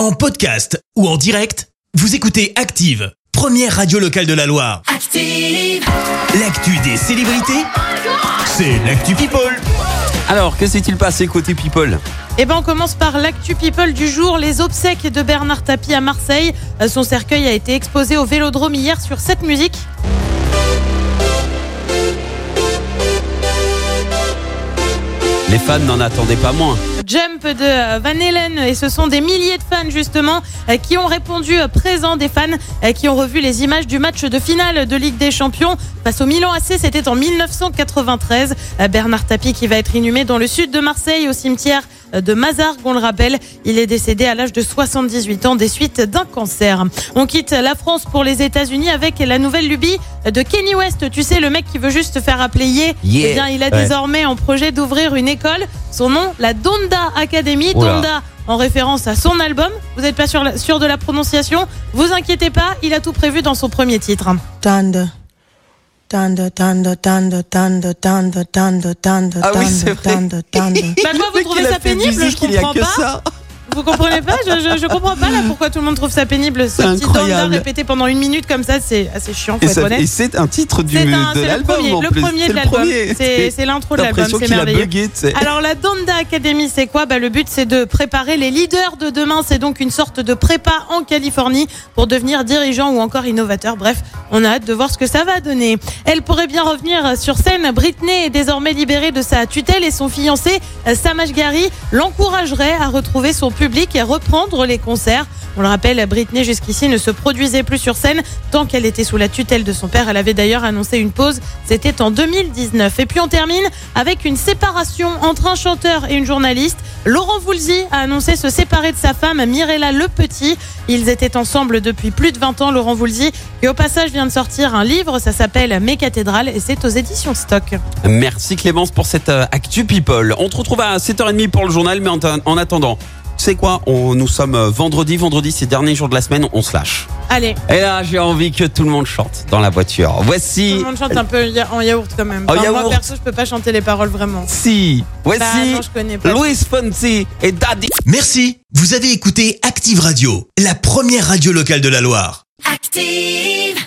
En podcast ou en direct, vous écoutez Active, première radio locale de la Loire. Active. L'actu des célébrités, c'est l'actu People. Alors, que s'est-il passé côté People? Eh ben, on commence par l'actu people du jour. Les obsèques de Bernard Tapie à Marseille. Son cercueil a été exposé au Vélodrome hier sur cette musique. Les fans n'en attendaient pas moins. Jump de euh, Van Halen et ce sont des milliers de fans justement euh, qui ont répondu euh, présents, des fans qui ont revu les images du match de finale de Ligue des Champions face au Milan AC, c'était en 1993. Euh, Bernard Tapie qui va être inhumé dans le sud de Marseille au cimetière de Mazargues, on le rappelle. Il est décédé à l'âge de 78 ans des suites d'un cancer. On quitte la France pour les États-Unis avec la nouvelle lubie de Kenny West. Tu sais, le mec qui veut juste faire appeler Yeah. Eh bien, il a Ouais. désormais en projet d'ouvrir une école. Son nom, la Donda Academy. Oula. Donda en référence à son album. Vous n'êtes pas sûr, sûr de la prononciation Vous inquiétez pas, il a tout prévu dans son premier titre. Tande. Tande, tande, tande, tande, tande, tande, tande, Ah oui, tande, c'est vrai. tande, tande. Bah quoi, vous trouvez ça pénible Je comprends pas. Vous comprenez pas je, je, je comprends pas là pourquoi tout le monde trouve ça pénible. Ce petit incroyable. répété pendant une minute comme ça, c'est assez chiant, faut Et, être ça- honnête. et c'est un titre du, un- de c'est le l'album le plus. premier de le l'album. C'est l'intro de l'album, c'est merveilleux. bugué. Alors la Donda Academy, c'est quoi? Bah, Le but, c'est de préparer les leaders de demain. C'est donc une sorte de prépa en Californie pour devenir dirigeant ou encore innovateur. Bref, on a hâte de voir ce que ça va donner. Elle pourrait bien revenir sur scène. Britney est désormais libérée de sa tutelle et son fiancé, euh, Sam Asghari, l'encouragerait à retrouver son et reprendre les concerts. On le rappelle, Britney jusqu'ici ne se produisait plus sur scène tant qu'elle était sous la tutelle de son père. Elle avait d'ailleurs annoncé une pause. C'était en 2019. Et puis on termine avec une séparation entre un chanteur et une journaliste. Laurent Voulzy a annoncé se séparer de sa femme Mirella Le Petit. Ils étaient ensemble depuis plus de 20 ans, Laurent Voulzy, qui au passage vient de sortir un livre. Ça s'appelle Mes cathédrales et c'est aux éditions Stock. Merci Clémence pour cette euh, Actu People. On te retrouve à 7h30 pour le journal, mais en, en attendant, sais quoi on, Nous sommes euh, vendredi, vendredi, c'est le dernier jour de la semaine, on se lâche. Allez, Et là, j'ai envie que tout le monde chante dans la voiture. tout Voici. le monde chante un peu en yaourt quand même. En Enfin, Moi yaourt. perso, je peux pas chanter les paroles vraiment. Si. Voici. Bah non, je connais pas. Louis Fonsi et Daddy. Merci, vous avez écouté Active Radio, la première radio locale de la Loire. Active.